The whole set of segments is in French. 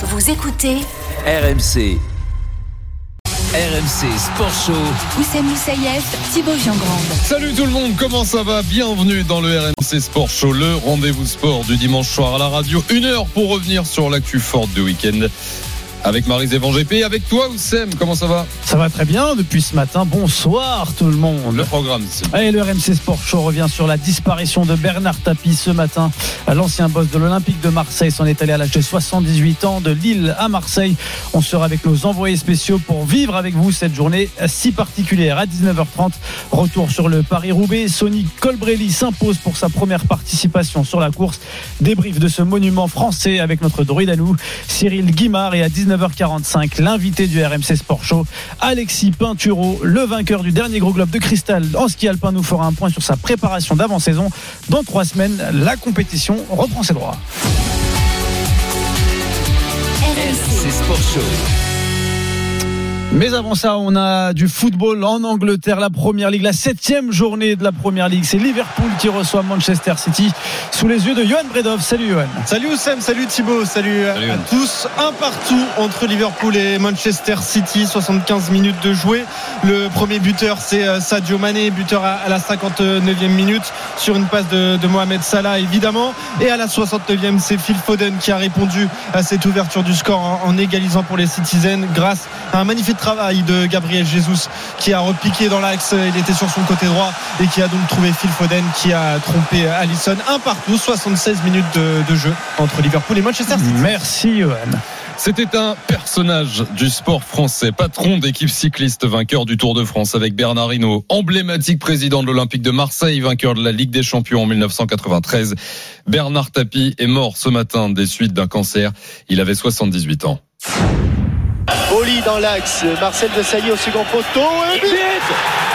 Vous écoutez RMC. RMC Sport Show. Oussem Moussaïef, Thibaut Jean-Grande. Salut tout le monde, comment ça va? Bienvenue dans le RMC Sport Show, le rendez-vous sport du dimanche soir à la radio. Une heure pour revenir sur l'actu forte du week-end. Avec Marie-Zévan GP, avec toi Oussem, comment ça va? Ça va très bien depuis ce matin. Bonsoir tout le monde. Le programme, Allez, le RMC Sport Show revient sur la disparition de Bernard Tapie ce matin. L'ancien boss de l'Olympique de Marseille s'en est allé à l'âge de 78 ans de Lille à Marseille. On sera avec nos envoyés spéciaux pour vivre avec vous cette journée si particulière. À 19h30, retour sur le Paris-Roubaix. Sonic Colbrelli s'impose pour sa première participation sur la course. Débrief de ce monument français avec notre druide à nous, Cyril Guimard. Et à 19h45, l'invité du RMC Sport Show, Alexis Pinturo, le vainqueur du dernier gros globe de cristal en ski alpin, nous fera un point sur sa préparation d'avant-saison. Dans trois semaines, la compétition reprend ses droits. Mais avant ça, on a du football en Angleterre, la première ligue, la septième journée de la première ligue. C'est Liverpool qui reçoit Manchester City sous les yeux de Johan Bredov. Salut Johan. Salut Oussem, salut Thibaut, salut, Salut. à tous. Un partout entre Liverpool et Manchester City, 75 minutes de jouer. Le premier buteur, c'est euh, Sadio Mané, buteur à à la 59e minute sur une passe de, de Mohamed Salah, évidemment. Et à la 69e, c'est Phil Foden qui a répondu à cette ouverture du score en, en égalisant pour les Citizens grâce à un magnifique travail de Gabriel Jesus qui a repiqué dans l'axe. Il était sur son côté droit et qui a donc trouvé Phil Foden qui a trompé Allison. Un partout, 76 minutes de, de jeu entre Liverpool et Manchester City. Merci Johan. C'était un personnage du sport français, patron d'équipe cycliste, vainqueur du Tour de France avec Bernard Hinault, emblématique président de l'Olympique de Marseille, vainqueur de la Ligue des Champions en 1993. Bernard Tapie est mort ce matin des suites d'un cancer. Il avait 78 ans. Boli dans l'axe, Marcel Desailly au second poteau et but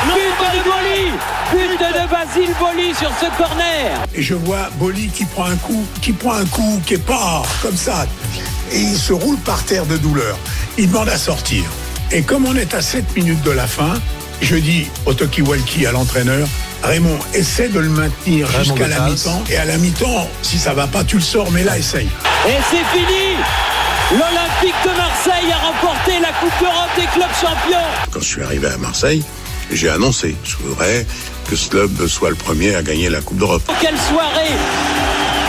But de Boli But de Basile Boli sur ce corner et je vois Boli qui prend un coup, qui prend un coup, qui est pas comme ça. Et il se roule par terre de douleur. Il demande à sortir. Et comme on est à 7 minutes de la fin, je dis au Toki Walkie à l'entraîneur, Raymond, essaie de le maintenir jusqu'à la mi-temps. Et à la mi-temps, si ça va pas, tu le sors, mais là, essaye. Et c'est fini L'Olympique de Marseille a remporté la Coupe d'Europe des clubs champions Quand je suis arrivé à Marseille, j'ai annoncé, je voudrais que ce club soit le premier à gagner la Coupe d'Europe. Quelle soirée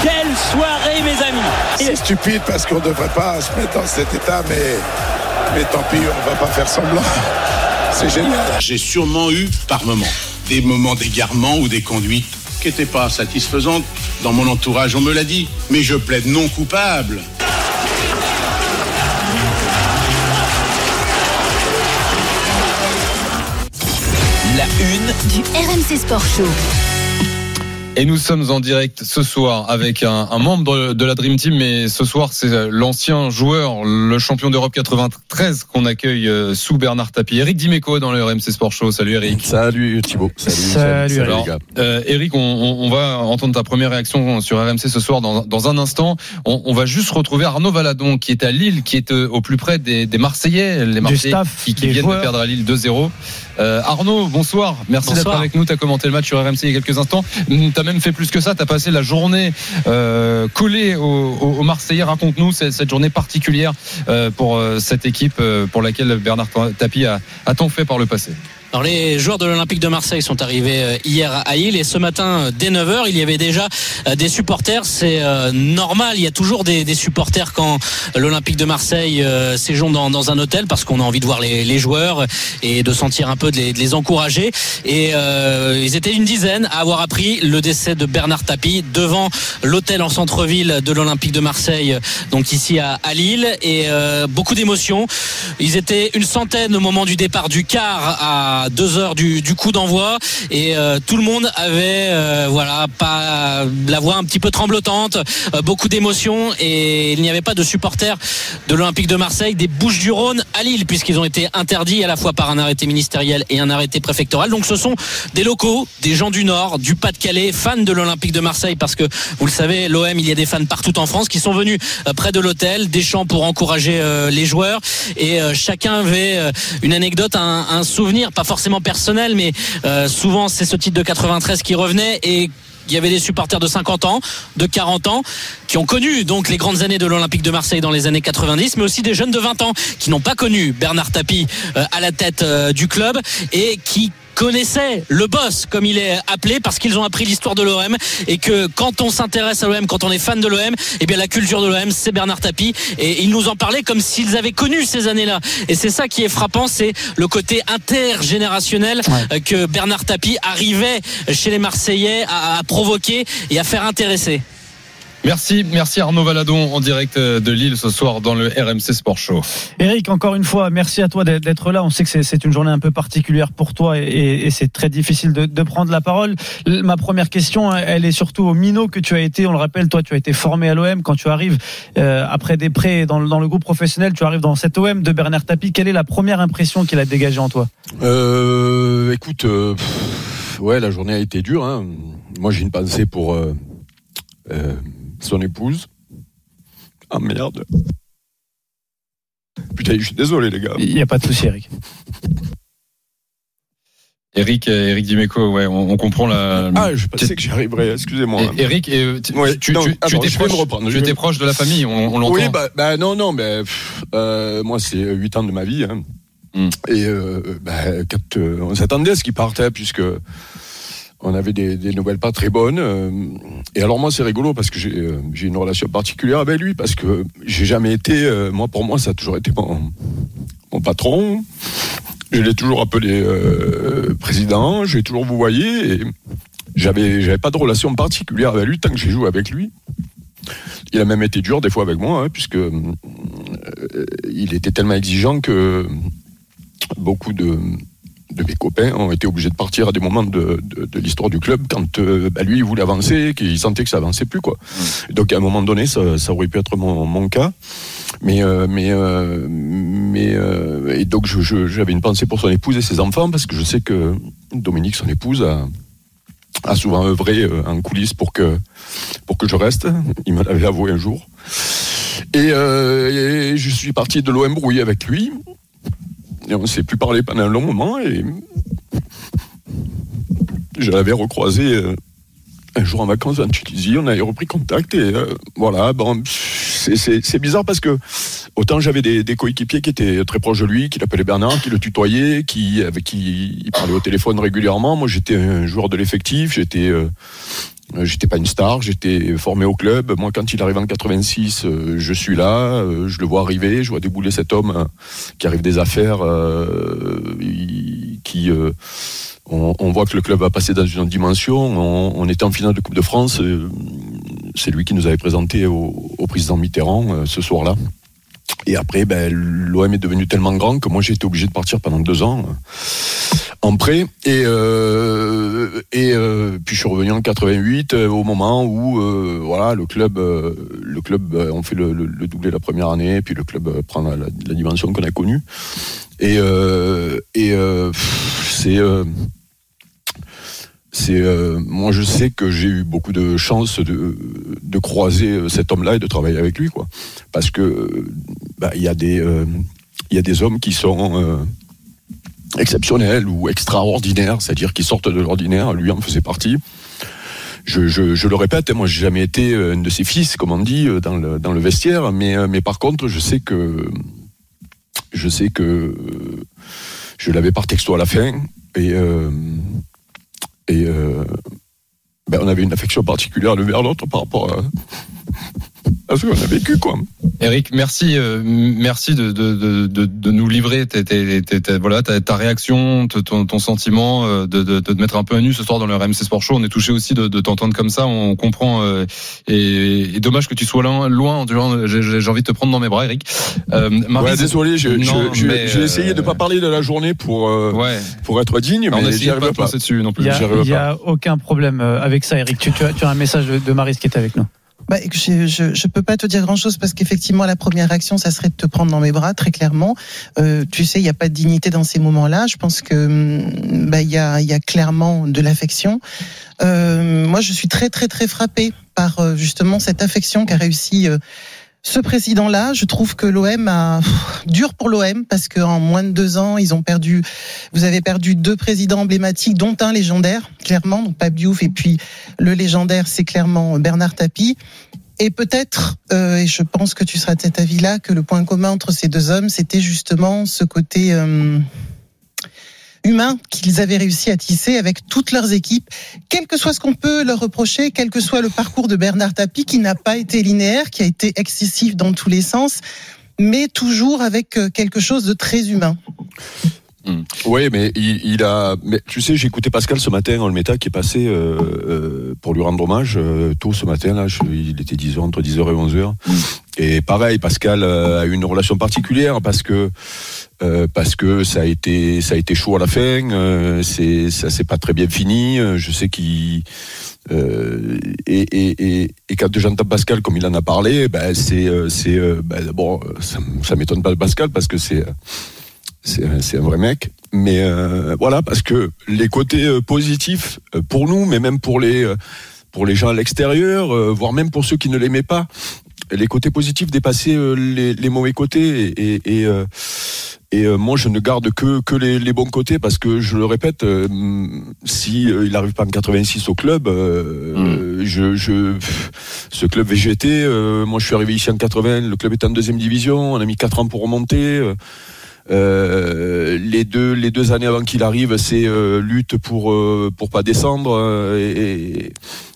Quelle soirée mes amis C'est stupide parce qu'on ne devrait pas se mettre dans cet état, mais, mais tant pis, on va pas faire semblant. C'est génial. J'ai sûrement eu, par moments, des moments d'égarement ou des conduites qui n'étaient pas satisfaisantes. Dans mon entourage, on me l'a dit. Mais je plaide non coupable. La une Du RMC Sport Show. Et nous sommes en direct ce soir avec un, un membre de, la Dream Team, mais ce soir c'est euh, l'ancien joueur, le champion d'Europe 93 qu'on accueille euh, sous Bernard Tapie. Eric Dimeco dans le RMC Sport Show. Salut Eric. Salut Thibaut. Salut, Salut, salut, Alors, les gars. euh, Eric, on, on- on va entendre ta première réaction sur RMC ce soir dans, dans un instant. On, on va juste retrouver Arnaud Valadon qui est à Lille, qui est au plus près des, des Marseillais, les Marseillais staff, qui, viennent joueurs. de perdre à Lille 2-0. Euh, Arnaud, bonsoir. Merci d'être avec nous. Tu as commenté le match sur RMC il y a quelques instants. Tu as même fait plus que ça. Tu as passé la journée euh, collée aux, aux Marseillais. Raconte-nous cette, cette journée particulière euh, pour euh, cette équipe euh, pour laquelle Bernard Tapie a, a tant fait par le passé. Alors les joueurs de l'Olympique de Marseille sont arrivés euh, hier à Lille et ce matin euh, dès 9h il y avait déjà euh, des supporters. C'est normal, il y a toujours des, supporters quand l'Olympique de Marseille séjourne dans, un hôtel parce qu'on a envie de voir les, joueurs et de sentir un peu de les, encourager. Et ils étaient une dizaine à avoir appris le décès de Bernard Tapie devant l'hôtel en centre-ville de l'Olympique de Marseille, donc ici à, Lille. Et beaucoup d'émotions. Ils étaient une centaine au moment du départ du car à deux heures du, du coup d'envoi. Et euh, tout le monde avait euh, voilà pas la voix un petit peu tremblotante, euh, beaucoup d'émotions. Et il n'y avait pas de supporters de l'Olympique de Marseille, des Bouches-du-Rhône à Lille puisqu'ils ont été interdits à la fois par un arrêté ministériel et un arrêté préfectoral. Donc ce sont des locaux, des gens du Nord, du Pas-de-Calais, fans de l'Olympique de Marseille parce que vous le savez, l'OM il y a des fans partout en France qui sont venus près de l'hôtel, des chants pour encourager les joueurs. Et chacun avait une anecdote, un, souvenir, pas personnel, mais euh, souvent c'est ce titre de 93 qui revenait et il y avait des supporters de 50 ans, de 40 ans, qui ont connu donc les grandes années de l'Olympique de Marseille dans les années 90, mais aussi des jeunes de 20 ans qui n'ont pas connu Bernard Tapie euh, à la tête euh, du club et qui connaissaient le boss comme il est appelé parce qu'ils ont appris l'histoire de l'OM et que quand on s'intéresse à l'OM quand on est fan de l'OM eh bien la culture de l'OM c'est Bernard Tapie et ils nous en parlaient comme s'ils avaient connu ces années-là. Et c'est ça qui est frappant c'est le côté intergénérationnel euh, que Bernard Tapie arrivait chez les Marseillais à, à provoquer et à faire intéresser Merci, merci Arnaud Valadon en direct euh, de Lille ce soir dans le RMC Sport Show. Eric, encore une fois, merci à toi d'être là. On sait que c'est une journée un peu particulière pour toi et, et c'est très difficile de, de, prendre la parole. Ma première question, hein, elle est surtout au minot que tu as été. On le rappelle, toi, tu as été formé à l'OM. Quand tu arrives euh, après des prêts dans, dans, le groupe professionnel, tu arrives dans cet OM de Bernard Tapie. Quelle est la première impression qu'il a dégagée en toi? Euh, Écoute, euh, pff, ouais, la journée a été dure. Hein. Moi, j'ai une pensée pour euh, son épouse. Ah merde. Putain, je suis désolé les gars. Il n'y a pas de souci Eric. Eric, Eric Dimeco, ouais, on, on comprend la. Ah, je pensais que j'y arriverais, excusez-moi. Eric, et, tu, ouais, tu, non, tu, tu étais, proche, reprendre, tu étais proche de la famille, on, on l'entend. Oui, bah, bah, non, non, mais euh, moi c'est 8 ans de ma vie. Hein. Mm. Et euh, bah, quand, euh, on s'attendait à ce qu'il partait, puisque on avait des, nouvelles pas très bonnes. Euh, et alors moi c'est rigolo parce que j'ai euh, une relation particulière avec lui parce que j'ai jamais été, euh, moi pour moi ça a toujours été mon, patron. Je l'ai toujours appelé euh, président, j'ai toujours vous voyez. J'avais j'avais pas de relation particulière avec lui tant que j'ai joué avec lui. Il a même été dur des fois avec moi hein, puisque il était tellement exigeant que beaucoup de de mes copains ont été obligés de partir à des moments de, de, de l'histoire du club quand euh, bah, lui il voulait avancer, qu'il sentait que ça avançait plus quoi. Mmh. Donc à un moment donné, ça, ça aurait pu être mon, mon cas. Mais euh, mais euh, mais euh, et donc j'avais une pensée pour son épouse et ses enfants parce que je sais que Dominique, son épouse, a, a souvent œuvré euh, en coulisses pour que pour que je reste. Il me l'avait avoué un jour. Et, et je suis parti de l'OM brouillé avec lui. Et on ne s'est plus parlé pendant un long moment et je l'avais recroisé euh, un jour en vacances en Tunisie. On avait repris contact et euh, voilà. Bon, c'est bizarre parce que autant j'avais des, coéquipiers qui étaient très proches de lui, qui l'appelaient Bernard, qui le tutoyaient, qui avec qui il parlait au téléphone régulièrement. Moi, j'étais un joueur de l'effectif. J'étais euh, J'étais pas une star, j'étais formé au club. Moi, quand il arrive en 86, euh, je suis là, euh, je le vois arriver, je vois débouler cet homme euh, qui arrive des affaires, qui on, voit que le club va passer dans une autre dimension. On, était en finale de Coupe de France. C'est lui qui nous avait présenté au président Mitterrand ce soir-là. Et après, ben, l'OM est devenu tellement grand que moi j'ai été obligé de partir pendant deux ans en prêt. Et, euh, et euh, puis je suis revenu en 88 euh, au moment où euh, voilà le club, euh, le club, on fait le, le, le, doublé la première année, puis le club prend la, la, la dimension qu'on a connue. Et, et c'est c'est euh, moi je sais que j'ai eu beaucoup de chance de, de croiser cet homme-là et de travailler avec lui quoi. Parce que bah, il y a des euh, il y a des hommes qui sont euh, exceptionnels ou extraordinaires c'est-à-dire qui sortent de l'ordinaire. Lui en faisait partie. Je, je, le répète, moi j'ai jamais été un de ses fils, comme on dit, dans le, dans le vestiaire, mais, mais par contre, je sais que je sais que je l'avais par texto à la fin, et, euh, et euh, ben on avait une affection particulière l'un vers l'autre par rapport à, à ce qu'on a vécu, quoi. Eric, merci, euh, merci de, de, de, de, nous livrer t t t voilà, ta, ta réaction, ton, ton sentiment, euh, de, de, de te mettre un peu à nu ce soir dans le RMC Sport Show. On est touché aussi de, de t'entendre comme ça, on comprend. Euh, et, et, dommage que tu sois loin, loin j'ai envie de te prendre dans mes bras, Eric. Euh, Marie, ouais, désolé, j'ai essayé de pas parler de la journée pour, euh, ouais. pour être digne, mais j'y arrive pas. pas. Dessus non plus. Il n'y a, a, aucun problème avec ça, Eric. Tu, tu, as, tu as un message de, de Marie qui est avec nous. Bah, je, je peux pas te dire grand chose parce qu'effectivement la première réaction ça serait de te prendre dans mes bras très clairement. Euh, tu sais il n'y a pas de dignité dans ces moments-là. Je pense que bah il y a y a clairement de l'affection. Euh, moi je suis très très très frappée par euh, justement cette affection qu'a réussi euh, ce président-là, je trouve que l'OM a dur pour l'OM parce qu'en moins de deux ans, ils ont perdu. Vous avez perdu deux présidents emblématiques, dont un légendaire, clairement, donc Pape Diouf et puis le légendaire, c'est clairement Bernard Tapie. Et peut-être, euh, et je pense que tu seras de cet avis-là, que le point commun entre ces deux hommes, c'était justement ce côté euh, humain qu'ils avaient réussi à tisser avec toutes leurs équipes, quel que soit ce qu'on peut leur reprocher, quel que soit le parcours de Bernard Tapie, qui n'a pas été linéaire, qui a été excessif dans tous les sens, mais toujours avec euh, quelque chose de très humain. Oui, mais il, a. Mais tu sais, j'ai écouté Pascal ce matin en le méta qui est passé euh, euh, pour lui rendre hommage euh, tôt ce matin. Là, je, il était 10h entre 10h et 11h. Et pareil, Pascal a eu une relation particulière parce que parce que ça a été ça a été chaud à la fin. c'est ça s'est pas très bien fini. Je sais qu'il euh, et, et, et, et, quand j'entends Pascal comme il en a parlé, ben c'est c'est ben, bon ça, ça m'étonne pas de Pascal parce que c'est c'est un vrai mec. Mais euh, voilà, parce que les côtés euh, positifs euh, pour nous, mais même pour les pour les gens à l'extérieur, voire même pour ceux qui ne l'aimaient pas, les côtés positifs dépassaient les, les mauvais côtés. Et, et, et moi, je ne garde que que les, les, bons côtés parce que je le répète, si il arrive pas en 86 au club, mm. je, je ce club VGT, moi je suis arrivé ici en 80, le club est en deuxième division, on a mis quatre ans pour remonter. Euh, les deux les deux années avant qu'il arrive, c'est euh, lutte pour euh, pour pas descendre et,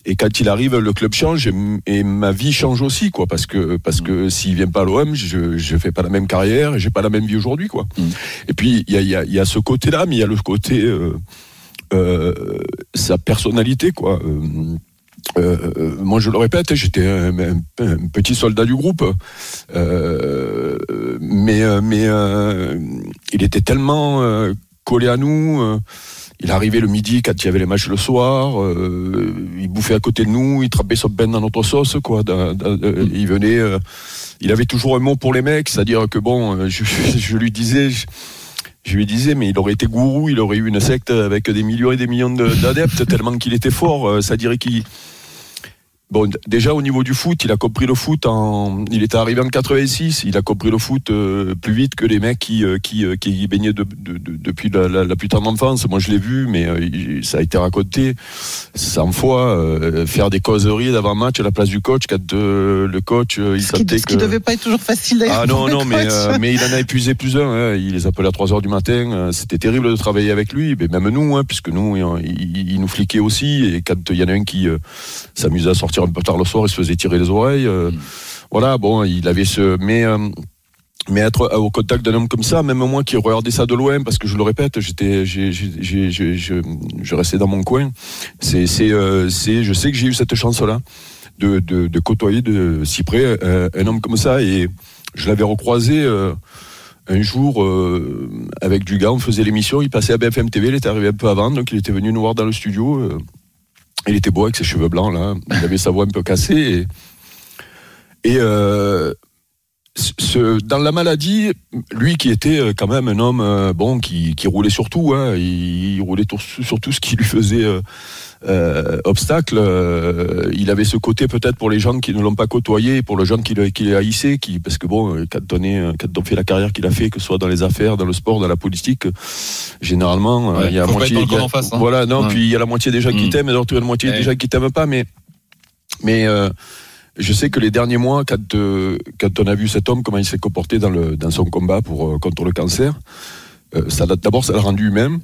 et, quand il arrive, le club change et, ma vie change aussi quoi parce que parce que s'il vient pas à l'OM, je je fais pas la même carrière et j'ai pas la même vie aujourd'hui quoi. Mm. Et puis il y a il y a, y a ce côté là, mais il y a le côté sa personnalité quoi. Euh, moi, je le répète, j'étais un, petit soldat du groupe, euh, mais mais euh, il était tellement collé à nous. il arrivait le midi quand il y avait les matchs le soir. il bouffait à côté de nous, il trapait son pain dans notre sauce, quoi. il venait, il avait toujours un mot pour les mecs, c'est-à-dire que bon, je, lui disais. Lui disais, mais il aurait été gourou, il aurait eu une secte avec des millions et des millions d'adeptes, tellement qu'il était fort. Ça dirait qu'il Bon, déjà au niveau du foot, il a compris le foot en. Il était arrivé en 86. Il a compris le foot euh, plus vite que les mecs qui euh, qui, euh, qui baignaient de, de, depuis la, la, la, plus tendre enfance. Moi, je l'ai vu, mais ça a été raconté 100 fois. faire des causeries d'avant match à la place du coach, quand le coach il ce qui, ce qui devait pas être toujours facile d'ailleurs. Ah non non, mais mais il en a épuisé plus d'un. Hein. Il les appelait à 3 heures du matin. C'était terrible de travailler avec lui, mais même nous, hein, puisque nous, il, il, nous fliquait aussi. Et quand il y en a un qui s'amusait à sortir un peu tard le soir, il se faisait tirer les oreilles. Euh, mm. Voilà, bon, il avait ce. Mais euh, mais être au contact d'un homme comme ça, même moi qui regardais ça de loin, parce que je le répète, j'étais, je restais dans mon coin. C'est, c'est, euh, je sais que j'ai eu cette chance-là de, de, de, côtoyer de si près un homme comme ça, et je l'avais recroisé un jour avec du gars, on faisait l'émission, il passait à BFM TV, il était arrivé un peu avant, donc il était venu nous voir dans le studio. Il était beau avec ses cheveux blancs, là. Il avait sa voix un peu cassée. Et, euh, dans la maladie, lui qui était euh, quand même un homme euh, bon qui, qui roulait sur tout, hein, il, roulait sur tout ce qui lui faisait euh, obstacle. il avait ce côté peut-être pour les gens qui ne l'ont pas côtoyé, pour le jeune qui, qui haïssait, qui parce que bon, quand on, quand on fait la carrière qu'il a fait, que ce soit dans les affaires, dans le sport, dans la politique, généralement il y a la moitié. Hein. Voilà, non, puis il y a la moitié des gens qui mm. t'aiment, et d'autres la moitié des gens qui t'aiment pas, mais mais je sais que les derniers mois, quand, euh, quand on a vu cet homme, comment il s'est comporté dans, le, dans son combat pour, euh, contre le cancer, euh, ça d'abord, ça l'a rendu humain.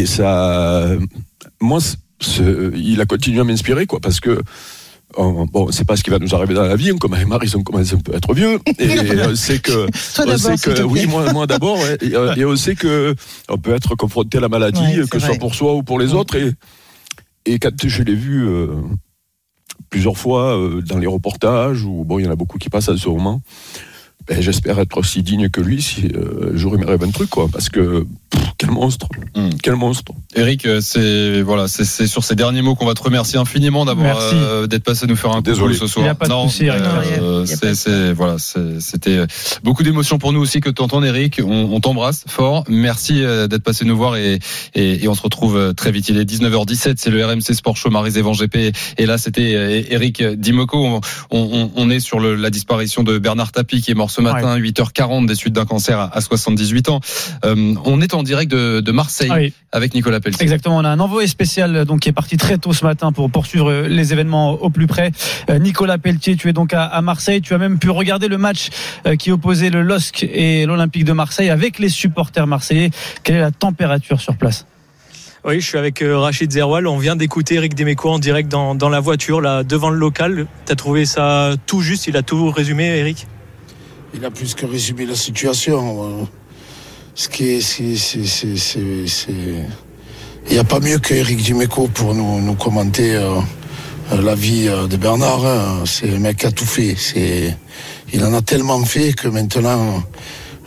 Et ça. Moi, il a continué à m'inspirer, quoi, parce que. bon, c'est pas ce qui va nous arriver dans la vie. On commence, ils ont commencé un peu à être vieux. Et on sait que, on sait que oui, moi, moi d'abord, et, on sait que on peut être confronté à la maladie, que ce soit pour soi ou pour les autres. Et, et quand je l'ai vu plusieurs fois euh, dans les reportages, où bon, il y en a beaucoup qui passent à ce moment. Ben, j'espère être aussi digne que lui si euh, j'aurais mes rêves un truc, quoi. Parce que quel monstre. Hmm. Quel monstre. Eric, euh, c'est voilà, c'est c'est sur ces derniers mots qu'on va te remercier infiniment d'avoir euh, d'être passé nous faire un Désolé. ce soir. Il y a pas de non, euh, c'est- voilà, c'était beaucoup d'émotions pour nous aussi que de t'entendre, Eric. On, on t'embrasse fort. Merci euh, d'être passé nous voir et, et, et on se retrouve euh, très vite. Il est 19h17, c'est le RMC Sport Show Marie Zévan GP et là c'était euh, Eric Dimoko. On, on, on est sur le, la disparition de Bernard Tapie qui est mort ce matin, 8h40 des suites d'un cancer à, à 78 ans. Euh, on est en direct de, de Marseille Ah oui. avec Nicolas Pelletier. Exactement, on a un envoyé spécial donc qui est parti très tôt ce matin pour poursuivre euh, les événements au plus près. Euh, Nicolas Pelletier, tu es donc à, à Marseille, tu as même pu regarder le match euh, qui opposait le LOSC et l'Olympique de Marseille avec les supporters marseillais. Quelle est la température sur place? Oui, je suis avec euh, Rachid Zerwal. On vient d'écouter Eric Demeco en direct dans, dans la voiture, là, devant le local. Tu as trouvé ça tout juste? Il a tout résumé, Eric? Il a plus que résumé la situation. euh. Ce qui est, c'est, Il n'y a pas mieux que Eric Dimeco pour nous, nous commenter euh, euh, la vie de Bernard. hein. C'est un mec qui a tout fait. Il en a tellement fait que maintenant,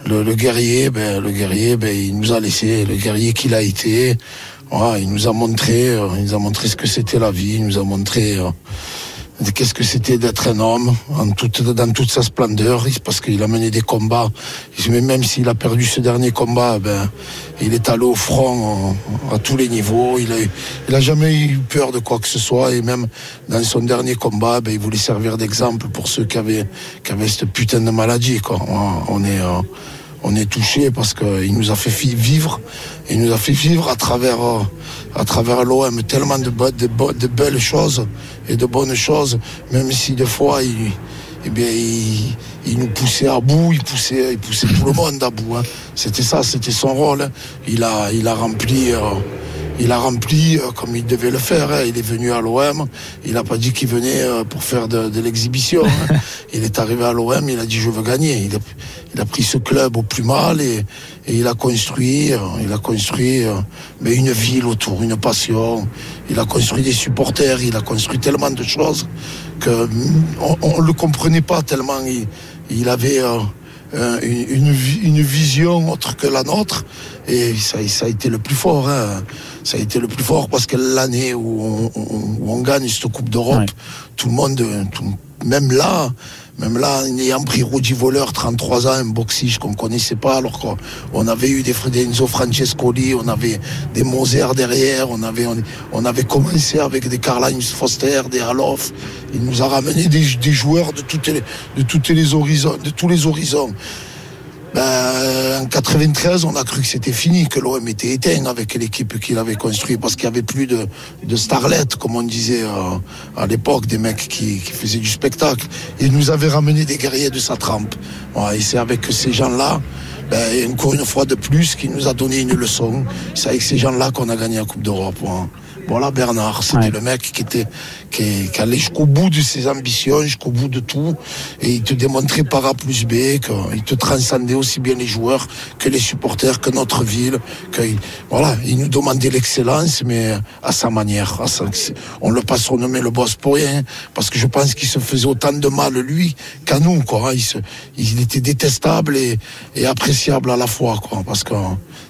le, guerrier, ben, le guerrier, ben, il nous a laissé. Le guerrier qu'il a été, il nous a montré, il nous a montré ce que c'était la vie. Il nous a montré. Qu'est-ce que c'était d'être un homme en toute, dans toute sa splendeur? Parce qu'il a mené des combats. Mais même s'il a perdu ce dernier combat, ben, il est allé au front à tous les niveaux. Il a, jamais eu peur de quoi que ce soit. Et même dans son dernier combat, ben, il voulait servir d'exemple pour ceux qui avaient, qui avaient cette putain de maladie. On est, euh, on est touché parce qu'il nous a fait vivre. Il nous a fait vivre à travers, euh, à travers l'OM tellement de, de belles choses et de bonnes choses, même si des fois il, eh bien, il, il nous poussait à bout, il poussait, il poussait tout le monde à bout. hein. C'était ça, c'était son rôle. hein. Il a, il a rempli. euh, il a rempli euh, comme il devait le faire. hein. Il est venu à l'OM. Il n'a pas dit qu'il venait euh, pour faire de, de l'exhibition. hein. Il est arrivé à l'OM. Il a dit je veux gagner. Il a, il a pris ce club au plus mal et, et il a construit. euh, Il a construit euh, mais une ville autour, une passion. Il a construit des supporters. Il a construit tellement de choses que mm, on, on le comprenait pas tellement. Il, il avait euh, une, une vi- une vision autre que la nôtre. Et ça, ça a été le plus fort. hein. Ça a été le plus fort parce que l'année où on, on- où on gagne cette Coupe d'Europe, tout le monde, tout- même là, même là, en ayant pris Rudi Voleur, 33 ans, un boxige qu'on connaissait pas, alors qu'on on avait eu des Francescoli, on avait des Moser derrière, on avait, on, avait commencé avec des Karl-Heinz Foster, des Alof. Il nous a ramené des, joueurs de toutes les, de les horizons, de tous les horizons. Ben, en 93, on a cru que c'était fini, que l'OM était éteint avec l'équipe qu'il avait construite, parce qu'il n'y avait plus de, de starlettes, comme on disait euh, à l'époque, des mecs qui, faisaient du spectacle. Il nous avait ramené des guerriers de sa trempe. Et c'est avec ces gens-là, ben, encore une fois de plus, qui nous a donné une leçon. C'est avec ces gens-là qu'on a gagné la Coupe d'Europe. ouais. Voilà Bernard, c'était le mec qui était qui, qui allait jusqu'au bout de ses ambitions, jusqu'au bout de tout, et il te démontrait par A plus B qu'il te transcendait aussi bien les joueurs que les supporters, que notre ville, que voilà, il nous demandait l'excellence, mais à sa manière. à sa- on le pas surnommé le boss pour rien, parce que je pense qu'il se faisait autant de mal lui qu'à nous, quoi. hein. Il, se- il était détestable et, et appréciable à la fois, quoi, parce que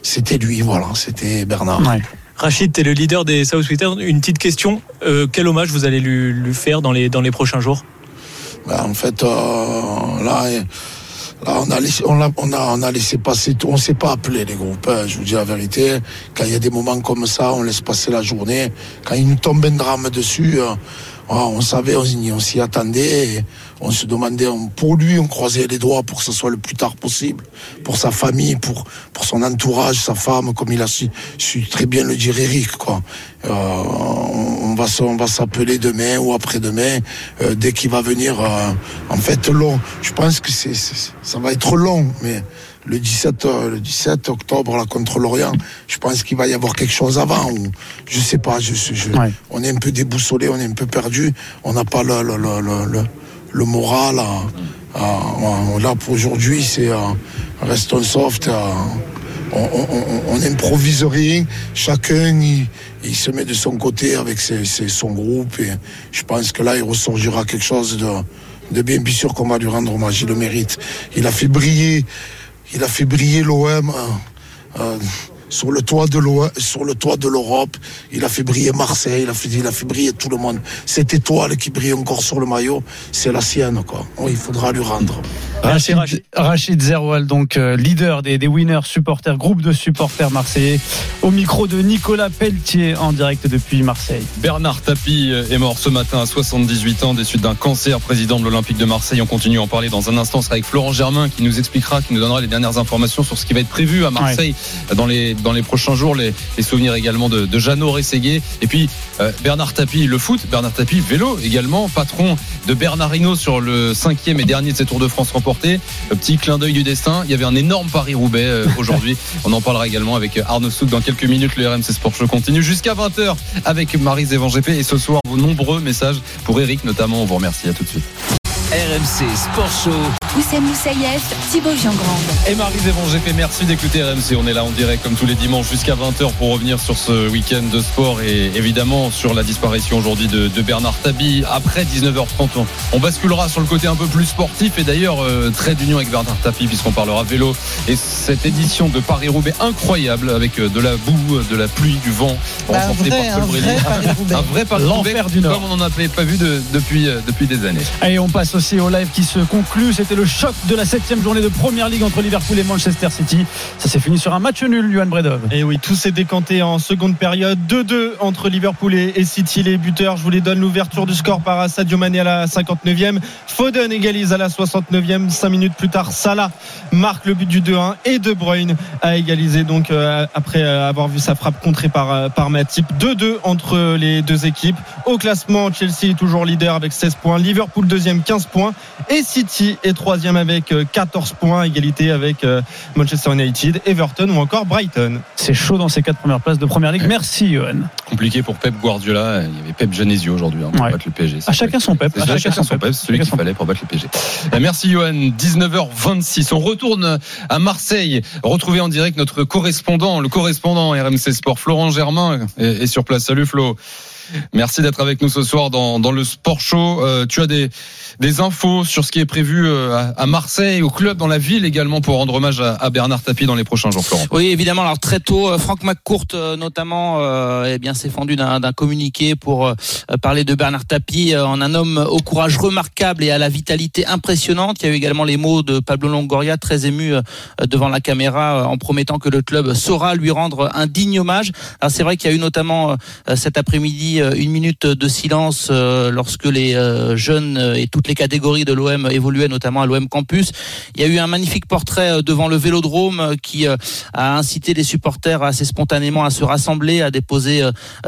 c'était lui, voilà, c'était Bernard. Rachid, tu es le leader des South Twitter. Une petite question. Euh, quel hommage vous allez lui, faire dans les, dans les prochains jours? Ben, en fait, euh, là, euh, là, on a laissé, on a, on a, laissé passer. On s'est pas appelé les groupes. hein, je vous dis la vérité. Quand il y a des moments comme ça, on laisse passer la journée. Quand il nous tombe un drame dessus, ah, on savait, on, s'y- attendait. on se demandait, pour lui, on croisait les doigts pour que ce soit le plus tard possible, pour sa famille, pour pour son entourage, sa femme, comme il a su, très bien le dire Eric, quoi. Euh, on, va s'appeler demain ou après-demain euh, dès qu'il va venir. euh, en fait, long. Je pense que ça va être long, mais le 17, euh, le 17 octobre là, contre l'Orient, je pense qu'il va y avoir quelque chose avant. Ou, je sais pas. Je, je- je- On est un peu déboussolé, on est un peu perdu. On n'a pas le, le, le, le, le- le moral. là pour aujourd'hui, c'est euh, restons soft. euh, on, on, on- on improvise rien. Chacun, il, il se met de son côté avec ses- ses- son groupe. Et je pense que là, il ressorgira quelque chose de, de bien, bien sûr qu'on va lui rendre hommage. Il le mérite. Il a fait briller, il a fait briller l'OM. euh, euh, sur le toit de l'O- sur le toit de l'Europe. Il a fait briller Marseille, il a fait, il a fait briller tout le monde. Cette étoile qui brille encore sur le maillot, c'est la sienne, quoi. Oh, il faudra lui rendre. Rachid, Rachid Zerwal, donc euh, leader des, des winners supporters, groupe de supporters marseillais, au micro de Nicolas Pelletier en direct depuis Marseille. Bernard Tapie est mort ce matin à 78 ans des suites d'un cancer, président de l'Olympique de Marseille. On continue à en parler dans un instant. Avec Florent Germain qui nous expliquera, qui nous donnera les dernières informations sur ce qui va être prévu à Marseille dans, les, dans les prochains jours. Les, les souvenirs également de, de Jeannot Rességuier. Et puis euh, Bernard Tapie, le foot. Bernard Tapie, vélo également, patron de Bernard Hinault sur le cinquième et dernier de ses Tours de France remportés. Le petit clin d'œil du destin. Il y avait un énorme Paris-Roubaix euh, aujourd'hui. On en parlera également avec Arnaud Souk dans quelques minutes. Le RMC Sport Show continue jusqu'à 20h avec Marie Zévan GP. Et ce soir, vos nombreux messages pour Eric notamment. On vous remercie. À tout de suite. RMC Sport Show. Oussem Moussaïef, Thibaut Giangrande. Et Marie Zévan GP, merci d'écouter RMC. On est là en direct comme tous les dimanches jusqu'à 20h pour revenir sur ce week-end de sport et évidemment sur la disparition aujourd'hui de, de Bernard Tabi. Après 19h30, on, on basculera sur le côté un peu plus sportif et d'ailleurs euh, trait d'union avec Bernard Tapie puisqu'on parlera vélo et cette édition de Paris-Roubaix incroyable avec euh, de la boue, de la pluie, du vent Bah, un remporté vrai, par Paul un vrai Paris-Roubaix. Un vrai comme on n'en avait pas vu de- depuis, euh, depuis des années. Et on passe aussi au live qui se conclut. C'était le choc de la septième journée de Première Ligue entre Liverpool et Manchester City. Ça s'est fini sur un match nul, Johan Bredov. Et oui, tout s'est décanté en seconde période. 2-2 entre Liverpool et et City. Les buteurs, je vous les donne l'ouverture du score par Sadio Mané à la 59e. Foden égalise à la 69e. 5 minutes plus tard, Salah marque le but du 2-1 et De Bruyne a égalisé donc euh, après euh, avoir vu sa frappe contrée par, euh, par Matip. 2-2 entre les deux équipes. Au classement, Chelsea est toujours leader avec 16 points. Liverpool deuxième, 15 points. Et City est troisième avec euh, 14 points. Égalité avec euh, Manchester United, Everton ou encore Brighton. C'est chaud dans ces quatre premières places de Première Ligue. Merci, Johan. Compliqué pour Pep Guardiola. Il y avait Pep Genesio aujourd'hui hein, pour Ouais. battre le PSG. À chacun son Pep. C'est À chacun son Pep. c'est celui Chacun qu'il son fallait pour battre le PSG. Euh, Merci Johan. 19h26. On retourne à Marseille. Retrouver en direct notre correspondant, le correspondant RMC Sport, Florent Germain, est, est sur place. Salut Flo. Merci d'être avec nous ce soir dans, dans le Sport Show. Euh, tu as des, des infos sur ce qui est prévu euh, à, Marseille, au club, dans la ville également, pour rendre hommage à, Bernard Tapie dans les prochains jours, Florent. Oui, évidemment. Alors très tôt, euh, Franck McCourt euh, notamment, euh, eh bien s'est fendu d'un communiqué pour euh, parler de Bernard Tapie euh, en un homme au courage remarquable et à la vitalité impressionnante. Il y a eu également les mots de Pablo Longoria, très ému devant la caméra, en promettant que le club saura lui rendre un digne hommage. Alors c'est vrai qu'il y a eu notamment cet après-midi une minute de silence lorsque les jeunes et toutes les catégories de l'OM évoluaient, notamment à l'OM Campus. Il y a eu un magnifique portrait euh, devant le Vélodrome euh, qui euh, a incité les supporters assez spontanément à se rassembler, à déposer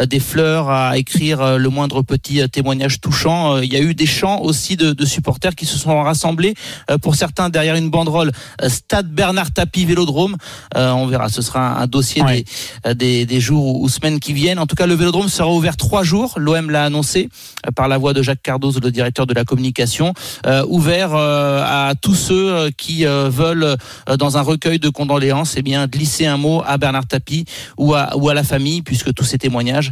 des fleurs, à écrire le moindre petit témoignage touchant. Il y a eu des chants aussi de, de supporters qui se sont rassemblés, pour certains derrière une banderole Stade Bernard Tapie Vélodrome. On verra, ce sera un dossier des, des, des jours ou, semaines qui viennent. En tout cas, le Vélodrome sera ouvert trois jours. L'OM l'a annoncé par la voix de Jacques Cardoz, le directeur de la communication, euh, ouvert euh, à tous ceux euh, qui veulent, dans un recueil de condoléances, eh bien glisser un mot à Bernard Tapie ou à, la famille, puisque tous ces témoignages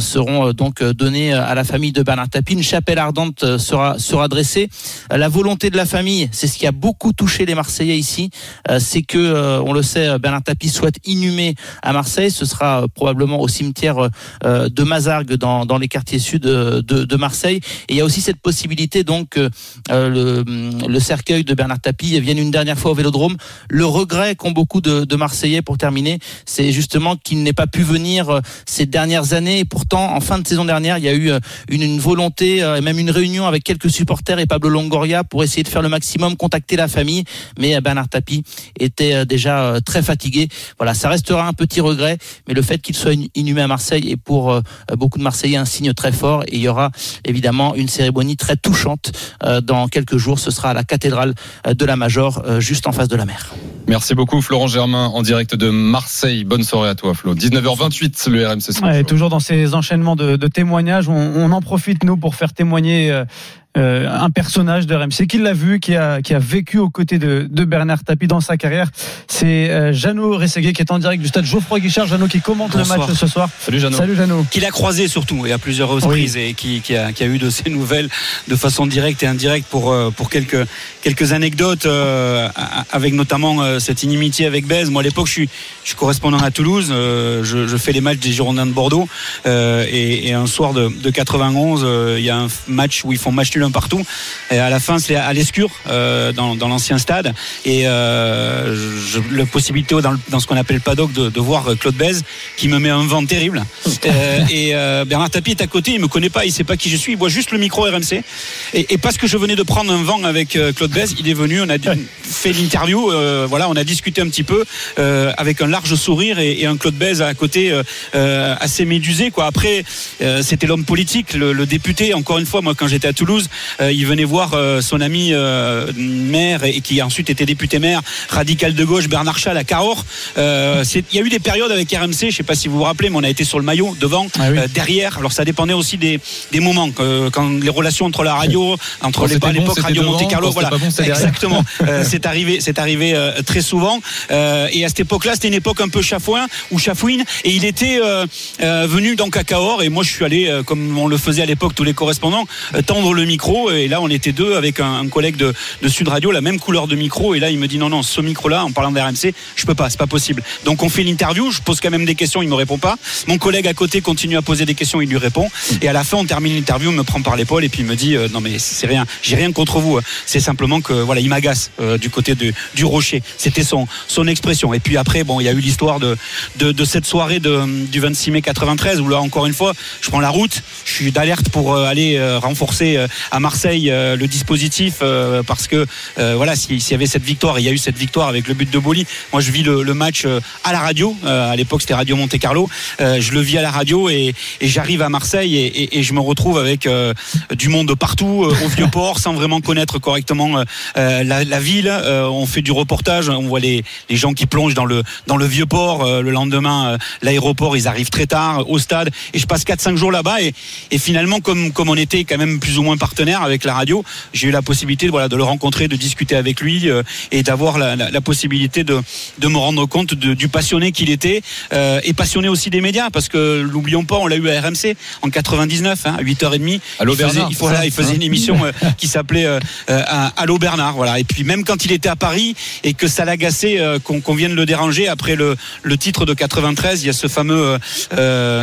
seront donc donnés à la famille de Bernard Tapie. Une chapelle ardente sera, sera dressée. La volonté de la famille, c'est ce qui a beaucoup touché les Marseillais ici, c'est que, on le sait, Bernard Tapie souhaite inhumer à Marseille. Ce sera probablement au cimetière de Mazargues dans, les quartiers sud de, de Marseille. Et il y a aussi cette possibilité donc que euh, le, le cercueil de Bernard Tapie vienne une dernière fois au Vélodrome. Le regret qu'ont beaucoup de, de Marseillais pour terminer, c'est justement qu'il n'ait pas pu venir euh, ces dernières années. Et pourtant, en fin de saison dernière, il y a eu euh, une, une volonté euh, et même une réunion avec quelques supporters et Pablo Longoria pour essayer de faire le maximum, contacter la famille. Mais euh, Bernard Tapie était euh, déjà euh, très fatigué. Voilà, ça restera un petit regret, mais le fait qu'il soit in- inhumé à Marseille est pour euh, beaucoup de Marseillais un signe très fort. Et il y aura évidemment une cérémonie très touchante euh, dans quelques jours. Ce sera à la cathédrale euh, de la Major, euh, juste en face de la mer. Merci beaucoup Florent Germain en direct de Marseille. Bonne soirée à toi Flo. 19h28 le RMC Ouais, toujours dans ces enchaînements de, de témoignages, on, on en profite nous pour faire témoigner euh, un personnage de RMC qui l'a vu, qui a, qui a vécu aux côtés de, de Bernard Tapie dans sa carrière. C'est euh, Jeannot Rességuier qui est en direct du stade Geoffroy Guichard. Jeannot qui commente Bonsoir. le match ce soir. Salut Jeannot. Salut Jeannot. Qu'il a croisé surtout et à plusieurs reprises et qui, qui, a, qui a eu de ses nouvelles de façon directe et indirecte pour, euh, pour quelques, quelques anecdotes euh, avec notamment euh, cette inimitié avec Bez. Moi à l'époque je suis, je suis correspondant à Toulouse, euh, je, je fais les matchs des Girondins de Bordeaux euh, et, et un soir de, de 91 euh, il y a un match où ils font match un partout. Et à la fin c'est à l'Escure euh, dans, dans l'ancien stade. Et euh, je, la possibilité dans, dans ce qu'on appelle le paddock de, de voir Claude Bez qui me met un vent terrible. Euh, et euh, Bernard Tapie est à côté il me connaît pas il sait pas qui je suis il voit juste le micro RMC et, et parce que je venais de prendre un vent avec euh, Claude Bez il est venu on a fait l'interview euh, voilà on a discuté un petit peu euh, avec un large sourire et, et un Claude Bez à côté euh, euh, assez médusé quoi. Après euh, c'était l'homme politique le, le député encore une fois moi quand j'étais à Toulouse euh, il venait voir euh, son ami euh, maire et, qui a ensuite été député maire radical de gauche Bernard Chal à Cahors. Il y a eu des périodes avec RMC je sais pas si vous vous rappelez mais on a été sur le maillot devant euh, derrière. Alors ça dépendait aussi des, des moments quand les relations entre la radio entre les à l'époque Radio Monte Carlo voilà. bon, exactement. C'est arrivé c'est arrivé très souvent. Et à cette époque là c'était une époque un peu chafouin ou chafouine. Et il était venu donc à Cahors. Et moi je suis allé comme on le faisait à l'époque tous les correspondants tendre le micro et là on était deux avec un, collègue de, de Sud Radio la même couleur de micro et là il me dit non non ce micro là en parlant d'RMC je peux pas c'est pas possible. Donc on fait l'interview je pose quand même des questions il me répond pas. Mon collègue à côté continue à poser des questions il lui répond. Et à la fin on termine l'interview me prend par l'épaule et puis il me dit euh, non mais c'est rien j'ai rien contre vous c'est simplement que voilà il m'agace euh, du côté de, du rocher. C'était son son expression. Et puis après bon il y a eu l'histoire de, de de cette soirée de, du 26 mai 93 où là encore une fois je prends la route je suis d'alerte pour euh, aller renforcer à Marseille euh, le dispositif euh, parce que euh, voilà si- s'il y avait cette victoire il y a eu cette victoire avec le but de Boli. Moi je vis le, le match à la radio. À l'époque c'était Radio Monte Carlo. Je le vis à la radio et, et j'arrive à Marseille et, et- et je me retrouve avec du monde de partout au vieux port sans vraiment connaître correctement la, la ville. On fait du reportage on voit les, les gens qui plongent dans le dans le vieux port le lendemain l'aéroport ils arrivent très tard au stade et je passe 4-5 jours là-bas et, et finalement comme comme on était quand même plus ou moins partenaire avec la radio. J'ai eu la possibilité voilà de le rencontrer de discuter avec lui euh, et d'avoir la, la, la possibilité de de me rendre compte de- du passionné qu'il était euh, et passionné aussi des médias parce que l'oublions pas on l'a eu à RMC en 99 hein, à 8h30 Allô, il faisait, Bernard, il, voilà, faisait Hein. une émission euh, qui s'appelait Allô Bernard voilà. Et puis même quand il était à Paris et que ça l'agaçait qu'on qu'on vienne le déranger après le, le titre de 93 il y a ce fameux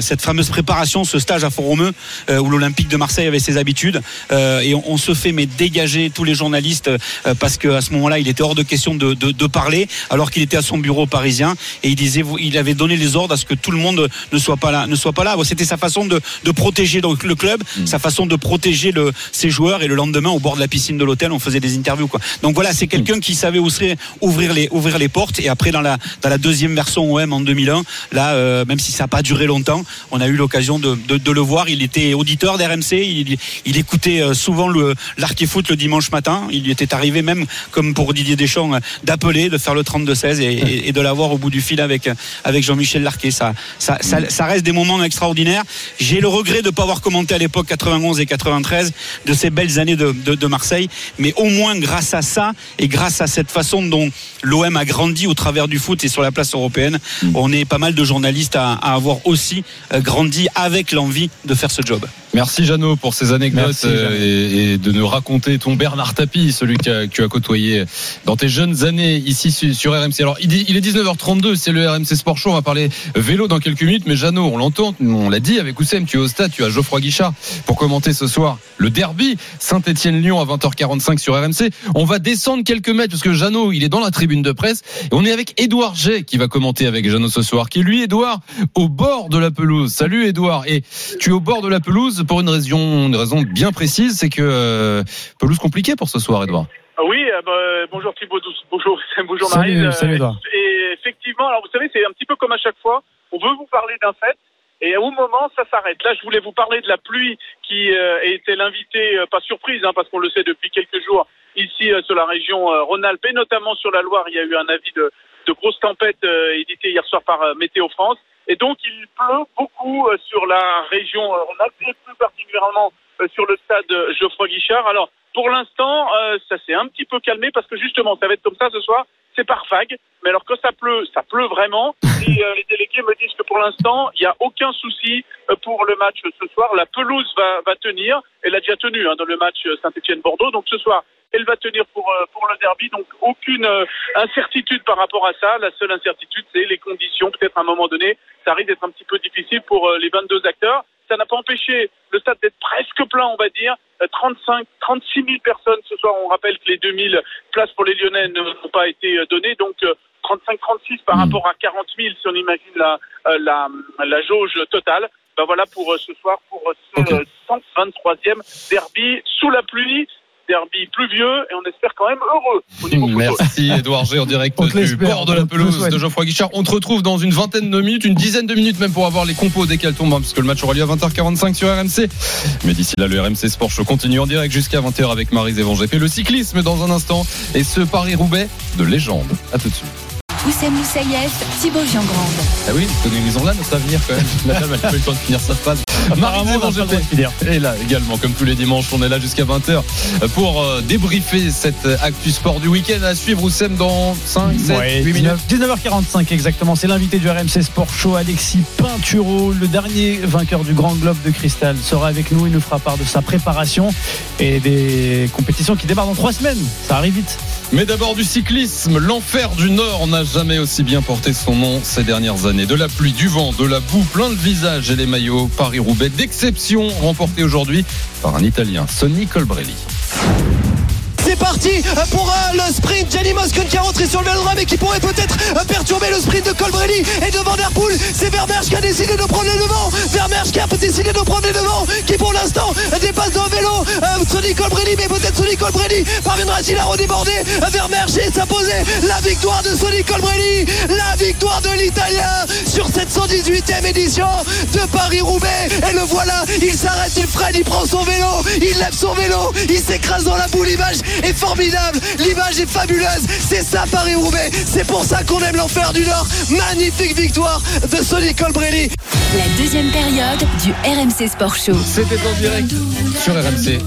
cette fameuse préparation ce stage à Font-Romeu où l'Olympique de Marseille avait ses habitudes euh, et on, on se fait mais dégager tous les journalistes euh, parce que à ce moment-là il était hors de question de, de, de parler alors qu'il était à son bureau parisien et il disait il avait donné les ordres à ce que tout le monde ne soit pas là ne soit pas là. C'était sa façon de, de protéger donc le club sa façon de protéger le, ses joueurs et le lendemain au bord de la piscine de l'hôtel on faisait des interviews quoi. Donc voilà c'est quelqu'un qui savait ouvrir, ouvrir les ouvrir les portes et après dans la dans la deuxième version OM en 2001 là euh, même si ça n'a pas duré longtemps on a eu l'occasion de, de, de le voir. Il était auditeur d'RMC il, il écoutait euh, souvent le l'arc foot le dimanche matin. Il lui était arrivé même comme pour Didier Deschamps d'appeler de faire le 32-16 et, et, et de l'avoir au bout du fil avec avec Jean-Michel Larquet. Ça ça, ça ça reste des moments extraordinaires. J'ai le regret de ne pas avoir commenté à l'époque 91 et 93 de ces belles années de, de, de Marseille. Mais au moins grâce à ça et grâce à cette façon dont l'OM a grandi au travers du foot et sur la place européenne on est pas mal de journalistes à, à avoir aussi euh, grandi avec l'envie de faire ce job Merci Jeannot pour ces anecdotes Merci, euh, et, et de nous raconter ton Bernard Tapie, celui que tu as côtoyé dans tes jeunes années ici su- sur RMC. Alors il, dit- il est 19h32, c'est le RMC Sport Show, on va parler vélo dans quelques minutes, mais Jeannot, on l'entend, on l'a dit avec Oussem, tu es au stade, tu as Geoffroy Guichard pour commenter ce soir le derby Saint-Etienne-Lyon à 20h45 sur RMC. On va descendre quelques mètres parce que Jeannot, il est dans la tribune de presse et on est avec Édouard G qui va commenter avec Jeannot ce soir, qui est lui, Édouard, au bord de la pelouse. Salut Édouard, et tu es au bord de la pelouse pour une raison, une raison bien précise, c'est que euh, pelouse compliquée pour ce soir, Edouard. Ah Oui, euh, bah, bonjour Thibaut, bonjour, bonjour Salut, Marie. salut, Edouard. et effectivement, alors vous savez, c'est un petit peu comme à chaque fois, on veut vous parler d'un fait, et au moment, ça s'arrête. Là, je voulais vous parler de la pluie qui euh, était l'invité, euh, pas surprise, hein, parce qu'on le sait depuis quelques jours, ici euh, sur la région euh, Rhône-Alpes, et notamment sur la Loire, il y a eu un avis de, de grosse tempête euh, édité hier soir par euh, Météo France. Et donc, il pleut beaucoup euh, sur la région. Euh, Rhône-Alpes, et plus particulièrement sur le stade euh, Geoffroy Guichard. Alors, pour l'instant, euh, ça s'est un petit peu calmé parce que justement, ça va être comme ça ce soir. C'est par vague. Mais alors que ça pleut, ça pleut vraiment. Et euh, les délégués me disent que pour l'instant, il n'y a aucun souci euh, pour le match ce soir. La pelouse va, va tenir. Elle a déjà tenu hein, dans le match Saint-Etienne-Bordeaux. Donc ce soir, elle va tenir pour, euh, pour le derby. Donc aucune euh, incertitude par rapport à ça. La seule incertitude, c'est les conditions. Peut-être à un moment donné, ça risque d'être un petit peu difficile pour euh, les 22 acteurs. Ça n'a pas empêché le stade d'être presque plein, on va dire. Euh, 35, 36 000 personnes ce soir. On rappelle que les 2000 places pour les Lyonnais ne- n'ont pas été euh, données. Donc euh, 35-36 par rapport à 40 000 si on imagine la, euh, la, la jauge totale. Ben voilà pour ce soir, pour ce euh, 123e derby sous la pluie. Derby pluvieux et on espère quand même heureux au niveau football. Merci Edouard G en direct du bord de la pelouse de Geoffroy Guichard. On te retrouve dans une vingtaine de minutes, une dizaine de minutes même pour avoir les compos dès qu'elles tombent, hein, puisque le match aura lieu à 20h45 sur RMC. Mais d'ici là, le RMC Sport Show continue en direct jusqu'à 20h avec Marie Zévan GP. Le cyclisme dans un instant et ce Paris-Roubaix de légende. À tout de suite. Oussem Moussaïef, Thibaut Giangrande. Ah oui, connaissons là notre avenir quand même. La dame, elle n'a pas eu le temps de finir sa phrase. Marie Apparemment, pas le est là également, comme tous les dimanches. On est là jusqu'à 20h pour euh, débriefer cette actu sport du week-end à suivre. Oussem dans 5, 7, Ouais, 8 minutes. 19, 19h45 exactement. C'est l'invité du RMC Sport Show, Alexis Pinturo, le dernier vainqueur du Grand Globe de Cristal, sera avec nous. Il nous fera part de sa préparation et des compétitions qui démarrent dans trois semaines. Ça arrive vite. Mais d'abord du cyclisme, l'enfer du Nord n'a jamais aussi bien porté son nom ces dernières années. De la pluie, du vent, de la boue, plein le visage et les maillots. Paris-Roubaix d'exception remporté aujourd'hui par un Italien, Sonny Colbrelli. C'est parti pour euh, le sprint. Jenny Moscon qui est rentré sur le vélodrome et qui pourrait peut-être euh, perturber le sprint de Colbrelli et de Van. C'est Vermersch qui a décidé de prendre les devants. Vermersch qui a décidé de prendre les devants. Qui pour l'instant dépasse dans le vélo. Euh, Sonny Colbrelli, mais peut-être Sonny Colbrelli parviendra-t-il à redéborder Euh, Vermersch et s'imposer la victoire de Sonny Colbrelli. La victoire de l'Italien sur cette 118e édition de Paris-Roubaix. Et le voilà, il s'arrête, il freine, il prend son vélo, il lève son vélo, il s'écrase dans la boue. L'image est formidable, l'image est fabuleuse. C'est ça Paris-Roubaix. C'est pour ça qu'on aime l'enfer du Nord. Magnifique victoire de Sonny Colbrelli. La deuxième période du RMC Sport Show. C'était en direct sur RMC.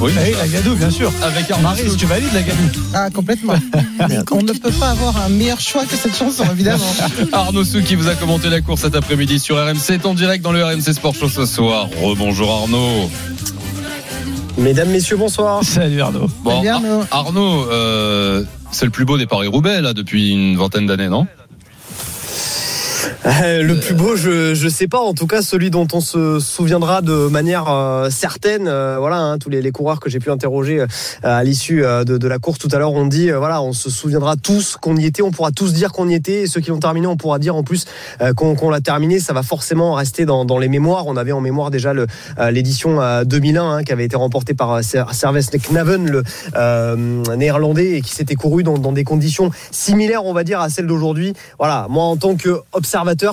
Oui, Eh, la Gadou, bien sûr. Avec Arnaud Marie, tu valides la Gadou Ah, complètement. On ne peut pas avoir un meilleur choix que cette chanson, évidemment. Arnaud Souk qui vous a commenté la course cet après-midi sur RMC est en direct dans le RMC Sport Show ce soir. Rebonjour Arnaud. Mesdames, messieurs, bonsoir. Salut Arnaud. Bon, Salut, Arnaud. Ar- Arnaud, euh, c'est le plus beau des Paris-Roubaix là depuis une vingtaine d'années, non? Euh, le plus beau, je je sais pas. En tout cas, celui dont on se souviendra de manière euh, certaine. Euh, voilà, hein, tous les, coureurs que j'ai pu interroger à l'issue de, la course tout à l'heure ont dit, voilà, on se souviendra tous qu'on y était. On pourra tous dire qu'on y était. Et ceux qui l'ont terminé, on pourra dire en plus qu'on l'a terminé. Ça va forcément rester dans, les mémoires. On avait en mémoire déjà l'édition euh, 2001 hein, qui avait été remportée par Ser- Serves Knaven, le néerlandais, et qui s'était couru dans, dans des conditions similaires, on va dire, à celles d'aujourd'hui. Voilà, moi en tant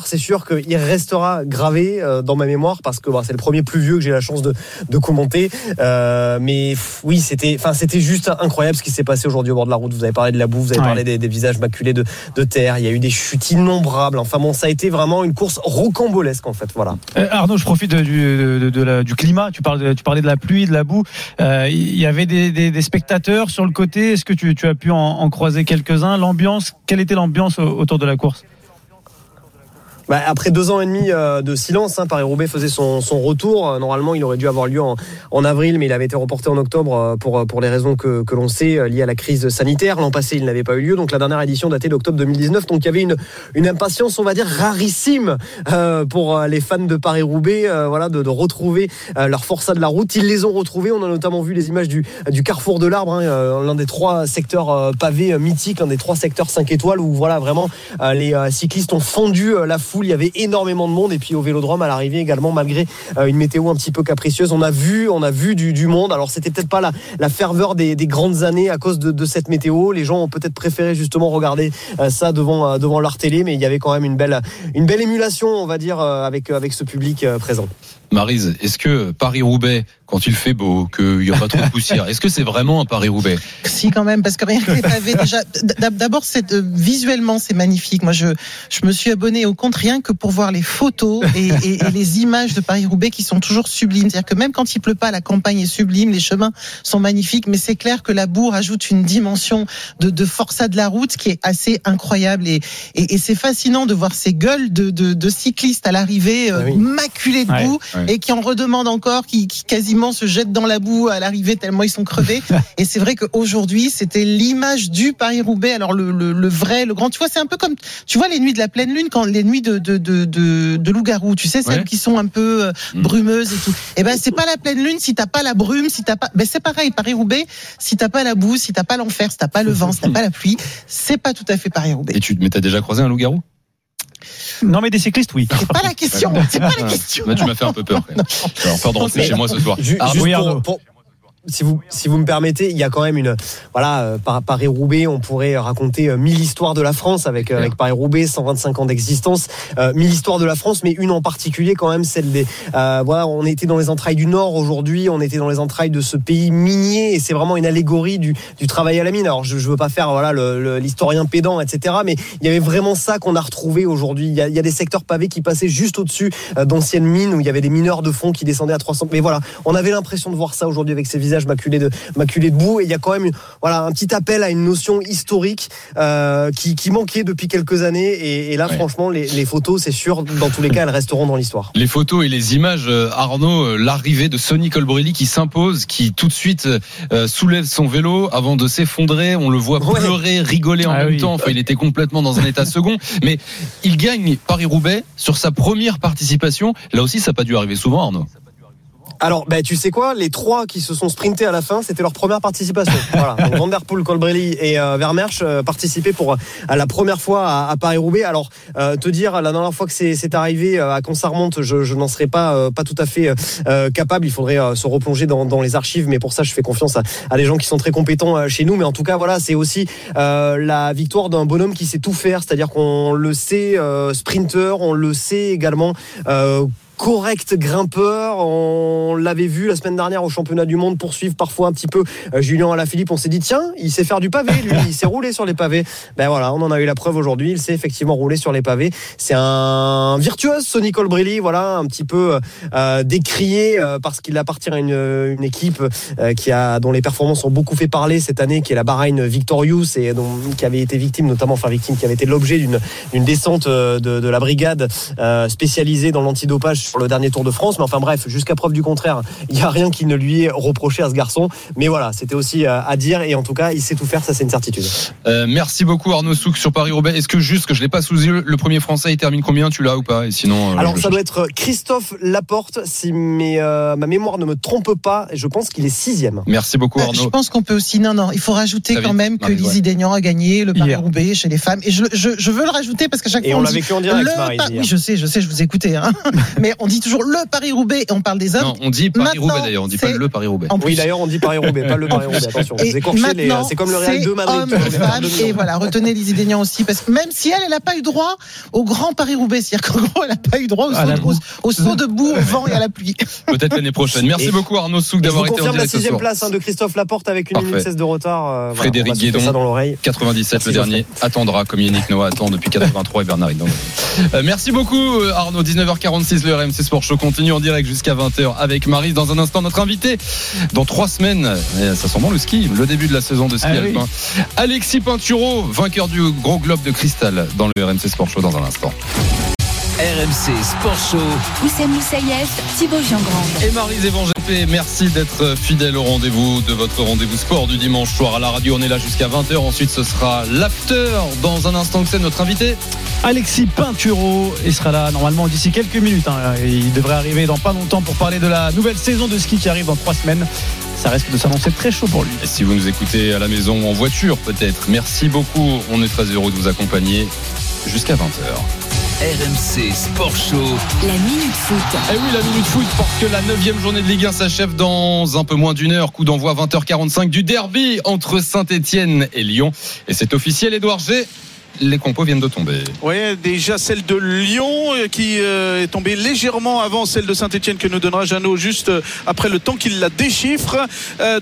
c'est sûr qu'il restera gravé euh, dans ma mémoire parce que bah, c'est le premier plus vieux que j'ai la chance de, de commenter. Euh, mais oui, c'était, enfin, c'était juste incroyable ce qui s'est passé aujourd'hui au bord de la route. Vous avez parlé de la boue, vous avez Ouais. parlé des, des visages maculés de, de terre. Il y a eu des chutes innombrables. Enfin bon, ça a été vraiment une course rocambolesque en fait. Voilà. Euh, Arnaud, je profite du, de- de la- du climat. Tu, parles de- tu parlais de la pluie, de la boue. Euh, Il y avait des, des- des spectateurs sur le côté. Est-ce que tu, tu as pu en, en croiser quelques-uns? L'ambiance, quelle était l'ambiance au- autour de la course? Bah, après deux ans et demi euh, de silence, hein, Paris-Roubaix faisait son, retour. Euh, Normalement, il aurait dû avoir lieu en, avril, mais il avait été reporté en octobre euh, pour, pour les raisons que, que l'on sait liées à la crise sanitaire. L'an passé, il n'avait pas eu lieu. Donc la dernière édition datée d'octobre 2019. Donc il y avait une, une impatience, on va dire, rarissime pour les fans de Paris-Roubaix voilà, de, retrouver leur forçat de la route. Ils les ont retrouvés. On a notamment vu les images du, carrefour de l'arbre, hein, l'un des trois secteurs pavés mythiques, l'un des trois secteurs 5 étoiles où voilà vraiment les cyclistes ont fondu la foule. Il y avait énormément de monde et puis au Vélodrome à l'arrivée également malgré euh, une météo un petit peu capricieuse. On a vu, on a vu du, monde. Alors c'était peut-être pas la, ferveur des, des grandes années à cause de, cette météo. Les gens ont peut-être préféré justement regarder euh, ça devant euh, devant leur télé, mais il y avait quand même une belle émulation, on va dire, avec ce public présent. Marise, est-ce que Paris-Roubaix, quand il fait beau, qu'il n'y a pas trop de poussière, est-ce que c'est vraiment un Paris-Roubaix? Si, quand même, parce que rien que les pavés, déjà, d'abord, c'est, euh, visuellement, c'est magnifique. Moi, je, je me suis abonné au compte rien que pour voir les photos et, et, et les images de Paris-Roubaix qui sont toujours sublimes. C'est-à-dire que même quand il pleut pas, la campagne est sublime, les chemins sont magnifiques, mais c'est clair que la boue rajoute une dimension de, de forçat de la route qui est assez incroyable et, et, et c'est fascinant de voir ces gueules de, de, de cyclistes à l'arrivée, euh, Ah oui. maculés de Ouais, boue ouais. Et qui en redemandent encore, qui, qui quasiment se jettent dans la boue à l'arrivée tellement ils sont crevés. et c'est vrai qu'aujourd'hui, c'était l'image du Paris-Roubaix. Alors le, le, le vrai, le grand, tu vois, c'est un peu comme, tu vois, les nuits de la pleine lune, quand les nuits de, de, de, de, de loup-garou, tu sais, celles Ouais. qui sont un peu euh, brumeuses et tout. Et ben, c'est pas la pleine lune si t'as pas la brume, si t'as pas, ben c'est pareil, Paris-Roubaix, si t'as pas la boue, si t'as pas l'enfer, si t'as pas le vent, si t'as pas la pluie, c'est pas tout à fait Paris-Roubaix. Et tu mais t'as déjà croisé un loup-garou? Non, mais des cyclistes, oui. C'est pas la question, c'est pas la question. Bah, tu m'as fait un peu peur. avoir peur de rentrer chez moi ce soir. Arnaud, juste pour- pour- si vous, si vous me permettez, il y a quand même une. Voilà, euh, par- Paris-Roubaix, on pourrait raconter euh, mille histoires de la France avec, euh, avec Paris-Roubaix, 125 ans d'existence. Euh, mille histoires de la France, mais une en particulier, quand même, celle des. voilà, on était dans les entrailles du Nord aujourd'hui, on était dans les entrailles de ce pays minier, et c'est vraiment une allégorie du, travail à la mine. Alors, je, je veux pas faire voilà l'historien pédant, etc., mais il y avait vraiment ça qu'on a retrouvé aujourd'hui. Il y a, il y a des secteurs pavés qui passaient juste au-dessus d'anciennes mines où il y avait des mineurs de fond qui descendaient à 300. Mais voilà, on avait l'impression de voir ça aujourd'hui avec ces visages maculés de, maculés de boue. Et il y a quand même voilà, un petit appel à une notion historique euh, qui, qui manquait depuis quelques années. Et, et là, franchement, les, les photos, c'est sûr, dans tous les cas, elles resteront dans l'histoire. Les photos et les images, euh, Arnaud, euh, l'arrivée de Sonny Colbrelli qui s'impose, qui tout de suite euh, soulève son vélo avant de s'effondrer. On le voit pleurer, rigoler en Ah même oui. temps. Enfin, il était complètement dans un état second. Mais il gagne Paris-Roubaix sur sa première participation. Là aussi, ça n'a pas dû arriver souvent, Arnaud. Alors, ben, tu sais quoi? Les trois qui se sont sprintés à la fin, c'était leur première participation. voilà. Donc, Van Der Poel, Colbrelli et euh, Vermersch euh, participaient pour euh, à la première fois à, à Paris-Roubaix. Alors, euh, te dire la dernière fois que c'est arrivé à remonte, je, je n'en serais pas pas tout à fait capable. Il faudrait se replonger dans, dans les archives, mais pour ça, je fais confiance à, à des gens qui sont très compétents chez nous. Mais en tout cas, voilà, c'est aussi la victoire d'un bonhomme qui sait tout faire, c'est-à-dire qu'on le sait sprinter, on le sait également. Euh, correct grimpeur. On l'avait vu la semaine dernière au championnat du monde poursuivre parfois un petit peu euh, Julien Alaphilippe. On s'est dit tiens, il sait faire du pavé, lui, il sait rouler sur les pavés. Ben voilà, on en a eu la preuve aujourd'hui. Il sait effectivement rouler sur les pavés. C'est un virtuose, Sonny Colbrelli. Voilà, un petit peu euh, décrié euh, parce qu'il appartient à une, une équipe euh, qui a dont les performances ont beaucoup fait parler cette année, qui est la Bahreïn Victorious et dont, qui avait été victime, notamment enfin victime, qui avait été l'objet d'une descente euh, de, de la brigade euh, spécialisée dans l'antidopage sur le dernier Tour de France. Mais enfin bref, jusqu'à preuve du contraire, il n'y a rien qui ne lui est reproché à ce garçon. Mais voilà, c'était aussi euh, à dire et en tout cas, il sait tout faire, ça c'est une certitude. Euh, merci beaucoup Arnaud Souk sur Paris-Roubaix. Est-ce que juste que je l'ai pas sous les yeux, le premier français il termine combien Tu l'as ou pas? Et sinon, euh, Alors je- ça doit être Christophe Laporte, si mes, euh, ma mémoire ne me trompe pas, et je pense qu'il est sixième. Merci beaucoup Bah, Je pense qu'on peut aussi. Non, non, il faut rajouter quand même que Lizzie ouais. Deignan a gagné le Paris-Roubaix chez les femmes. Et je, je, je veux le rajouter parce qu'à chaque Et fois. on l'a dit vécu en direct, le Marie. Oui, je sais, je sais, je vous écoutais. Hein. Mais on dit toujours le Paris-Roubaix et on parle des hommes. Non, on dit Paris-Roubaix d'ailleurs, on dit pas le Paris-Roubaix. Oui, d'ailleurs, on dit Paris-Roubaix, pas le Paris-Roubaix. Attention, vous Et écorchez les. maintenant, C'est comme le Real de Madrid. hommes femmes. Et voilà, retenez Lizzie aussi, parce que même si elle, elle n'a pas eu droit au grand Paris-Roubaix, c'est-à-dire qu'en gros, elle n'a pas eu droit au À saut, la de- au, au saut au vent et à la pluie. Peut-être l'année prochaine. Merci Et- beaucoup Arnaud Souk d'avoir été en la direct ce sixième place hein, de Christophe Laporte avec une Parfait. minute 16 de retard. euh, Frédéric Guédon, ça dans l'oreille. 97 le dernier, attendra comme Yannick Noah attend depuis 83 et Bernard Hinault. Euh, merci beaucoup euh, Arnaud, 19h46 le RMC Sport Show continue en direct jusqu'à 20h avec Marie. Dans un instant notre invité, dans trois semaines, ça sent bon le ski, le début de la saison de ski Ah oui. alpin. Alexis Pinturo, vainqueur du gros globe de cristal dans le RMC Sport Show dans un instant. RMC Sport Show. Oussem Moussaïef, Thibaut Giangrande. Et Marie Zévan GP, merci d'être fidèle au rendez-vous de votre rendez-vous sport du dimanche soir à la radio. On est là jusqu'à 20h. Ensuite, ce sera l'after. Dans un instant, que c'est notre invité. Alexis Pinturo il sera là normalement d'ici quelques minutes. hein. Et Il devrait arriver dans pas longtemps pour parler de la nouvelle saison de ski qui arrive dans trois semaines. Ça risque de s'annoncer très chaud pour lui. Et si vous nous écoutez à la maison ou en voiture, peut-être, merci beaucoup. On est très heureux de vous accompagner jusqu'à 20h. RMC Sport Show. La Minute Foot. Eh oui, la Minute Foot, parce que la 9 journée de Ligue 1 s'achève dans un peu moins d'une heure. Coup d'envoi 20h45 du derby entre Saint-Etienne et Lyon. Et c'est officiel, Edouard G. les compos viennent de tomber. Oui, déjà celle de Lyon euh, qui euh, est tombée légèrement avant celle de Saint-Etienne que nous donnera Jeannot juste euh, après le temps qu'il la déchiffre.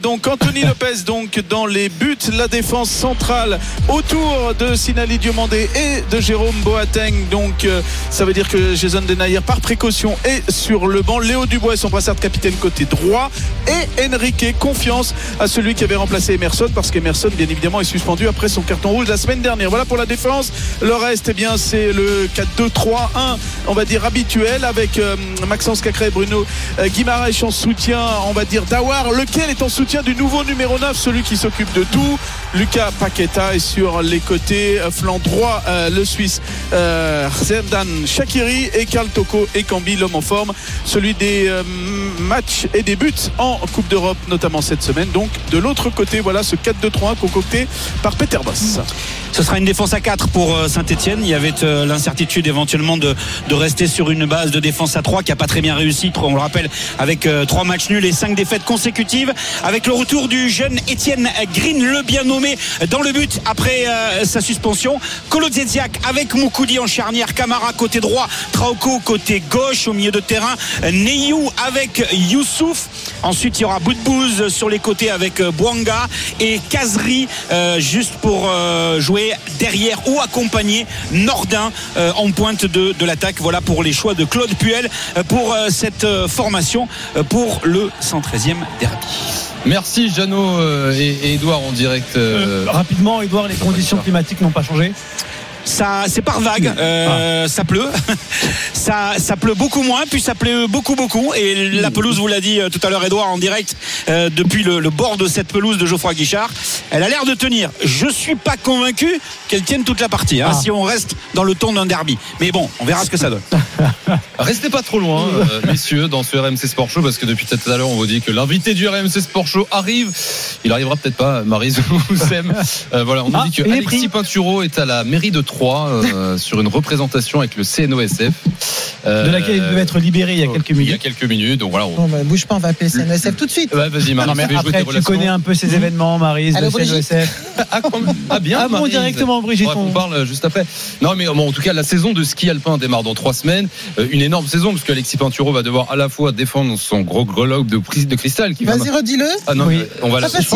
Donc Anthony Lopez donc dans les buts, la défense centrale autour de Sinali Diomandé et de Jérôme Boateng. Donc ça veut dire que Jason Denayer par précaution est sur le banc. Léo Dubois et son brassard de capitaine côté droit et Enrique confiance à celui qui avait remplacé Emerson parce qu'Emerson bien évidemment est suspendu après son carton rouge la semaine dernière. Voilà pour la défense. Le reste eh bien c'est le 4-2-3-1 on va dire habituel avec euh, Maxence Cacré et Bruno euh, Guimaraes en soutien on va dire d'Awar lequel est en soutien du nouveau numéro 9 celui qui s'occupe de tout. Lucas Paqueta est sur les côtés euh, flanc droit le Suisse euh, Zerdan Shakiri et Karl Toko et Cambi l'homme en forme. Celui des matchs et des buts en Coupe d'Europe notamment cette semaine. Donc de l'autre côté voilà ce 4-2-3-1 concocté par Peter Boss. Ce sera une défense à 4 pour Saint-Etienne. Il y avait euh, l'incertitude éventuellement de, rester sur une base de défense à 3 qui n'a pas très bien réussi, on le rappelle, avec euh, trois matchs nuls et cinq défaites consécutives. Avec le retour du jeune Étienne Green, le bien nommé dans le but après euh, sa suspension. Kolodziejczak avec Moukoudi en charnière, Camara côté droit, Trauco côté gauche au milieu de terrain, Neyou avec Youssouf. Ensuite, il y aura Boudbouz sur les côtés avec euh, Bouanga et Kazri euh, juste pour euh, jouer derrière ou accompagner Nordin euh, en pointe de, de l'attaque. Voilà pour les choix de Claude Puel euh, pour euh, cette euh, formation pour le 113e derby. Merci Jeannot et, et Edouard en direct. euh, Rapidement, Edouard, les conditions climatiques n'ont pas changé Ça, c'est par vague. Euh, Ça pleut. ça, ça pleut beaucoup moins, puis ça pleut beaucoup, beaucoup. Et la pelouse, vous l'a dit euh, tout à l'heure, Edouard, en direct, euh, depuis le, le bord de cette pelouse de Geoffroy Guichard, elle a l'air de tenir. Je suis pas convaincu qu'elle tienne toute la partie, hein, Ah. si on reste dans le ton d'un derby. Mais bon, on verra ce que ça donne. Restez pas trop loin, euh, messieurs, dans ce RMC Sport Show, parce que depuis tout à l'heure, on vous dit que l'invité du RMC Sport Show arrive. Il arrivera peut-être pas, Marise ou Sam. Euh, voilà, on nous Ah, dit que Alexis. Pinturo est à la mairie de Euh, sur une représentation avec le CNOSF. Euh, De laquelle il devait être libéré il y a quelques Il y a minutes. quelques minutes, donc voilà. on- Bon, bah, bouge pas, on va appeler CNSF tout de suite. Ouais, vas-y, Marie, après, tu connais un peu ces événements, Marise, Allô, le Brigitte CNOSF. Ah. Ah, bien, Ah bon, directement, Brigitte, Ouais, on- parle juste après. Non, mais bon, en tout cas, la saison de ski alpin démarre dans trois semaines. Euh, une énorme saison, parce qu'Alexis Pinturo va devoir à la fois défendre son gros globe de, prise de cristal. Qui va- Vas-y, redis-le. Ah non, Oui. on va la. Hein. Je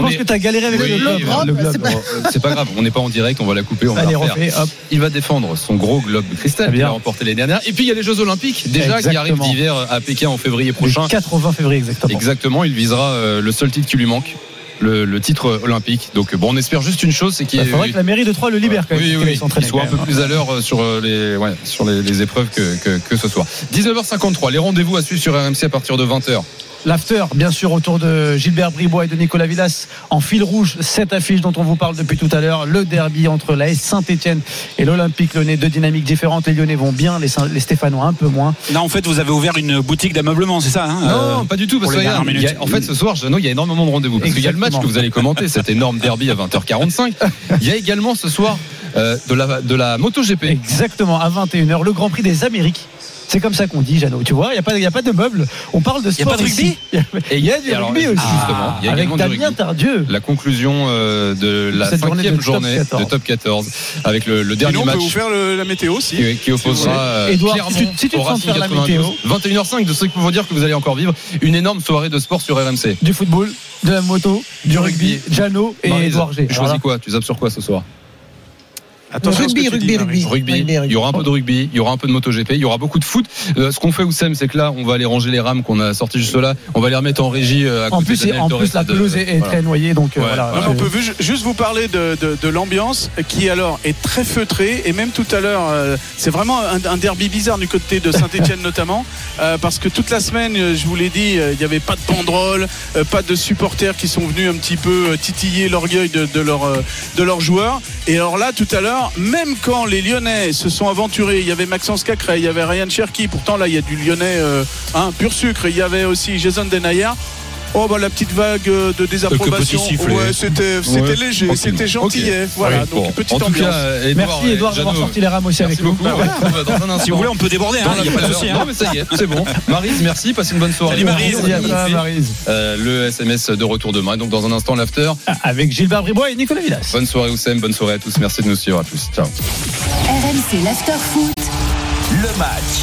pense est- que tu as galéré avec le globe. hein, le globe. c'est pas- euh, c'est pas grave, on n'est pas en direct, on va la couper, on va Allez, la refaire. refais, hop. Il va défendre son gros globe de cristal qu'il a remporté l'année dernière. Et puis il y a les Jeux Olympiques déjà qui arrivent d'hiver à Pékin en février prochain. Le 4 au 20 février, exactement. Exactement, il visera euh, le seul titre qui lui manque, le, le titre olympique. Donc bon, on espère juste une chose, c'est qu'il Il faudrait que la mairie de Troyes le libère quand même. oui, oui, soit un peu même. plus à l'heure sur euh, les, ouais, sur les, les épreuves que, que, que ce soir. 19h53, les rendez-vous à suivre sur RMC à partir de 20h. L'after, bien sûr, autour de Gilbert Bribois et de Nicolas Villas en fil rouge. Cette affiche dont on vous parle depuis tout à l'heure, le derby entre la S Saint-Etienne et l'Olympique Lyonnais, deux dynamiques différentes. Les Lyonnais vont bien, les, Saint- les Stéphanois un peu moins. Là, en fait, vous avez ouvert une boutique d'ameublement, c'est ça hein, Non, euh, pas du tout. Parce que regarde, y a- en fait, ce soir, Jeannot, il y a énormément de rendez-vous. Parce qu'il y a le match que vous allez commenter, cet énorme derby à 20h45. Il y a également ce soir euh, de la, de la MotoGP. Exactement, à 21h, le Grand Prix des Amériques. C'est comme ça qu'on dit, Jeannot. Tu vois, il n'y a, pas- il y a pas de meubles. On parle de y a sport. pas de rugby. Et il y a du alors, rugby aussi. justement, il y a avec Damien rugby. Tardieu. La conclusion euh, de la Cette journée cinquième de top journée 14. de top 14 avec le, le dernier Sinon, on peut match vous faire le- la météo aussi. qui, qui opposera euh, Clermont si tu- si tu te sens faire la 92. météo. 21h05 de ce qu'il faut dire que vous allez encore vivre une énorme soirée de sport sur RMC. Du football, de la moto, du rugby, Jeannot et Edouard G. Choisis quoi? Tu zappes sur quoi ce soir? Attention Rugby, rugby, rugby. Rugby, il y aura un peu de rugby, il y aura un peu de MotoGP, il y aura beaucoup de foot. Euh, ce qu'on fait, Oussem, c'est que là, on va aller ranger les rames qu'on a sorties juste là. On va les remettre en régie euh, à En plus, en plus, la pelouse est, est voilà. très noyée, donc euh, voilà. On peut juste vous parler de, de- de l'ambiance qui alors est très feutrée et même tout à l'heure euh, c'est vraiment un, un derby bizarre du côté de Saint-Etienne notamment euh, parce que toute la semaine je vous l'ai dit euh, il n'y avait pas de banderole euh, pas de supporters qui sont venus un petit peu titiller l'orgueil de, de leurs euh, de leurs joueurs et alors là tout à l'heure même quand les Lyonnais se sont aventurés il y avait Maxence Cacré il y avait Ryan Cherki pourtant là il y a du Lyonnais euh, hein, pur sucre il y avait aussi Jason Denayer Oh bah la petite vague euh, de désapprobation. Ouais, c'était c'était Ouais, léger, c'était gentillet. Ok. Voilà, donc bon. petite En tout ambiance. cas, Edouard Merci Edouard d'avoir Jeannot, sorti les rames aussi avec Merci nous. beaucoup. On se retrouve dans un instant. Si vous voulez, on peut déborder, hein, Dans il n'y a la pas de valeur. souci. hein. Non, mais ça y est, c'est bon. Marise, merci, passez une bonne soirée. Salut, Maryse. Euh, le SMS de retour demain. Donc dans un instant, l'after. Avec Gilbert Bribois et Nicolas Villas. Bonne soirée Oussem, bonne soirée à tous. Merci de nous suivre. À tous. Ciao. RMC l'after foot. Le match.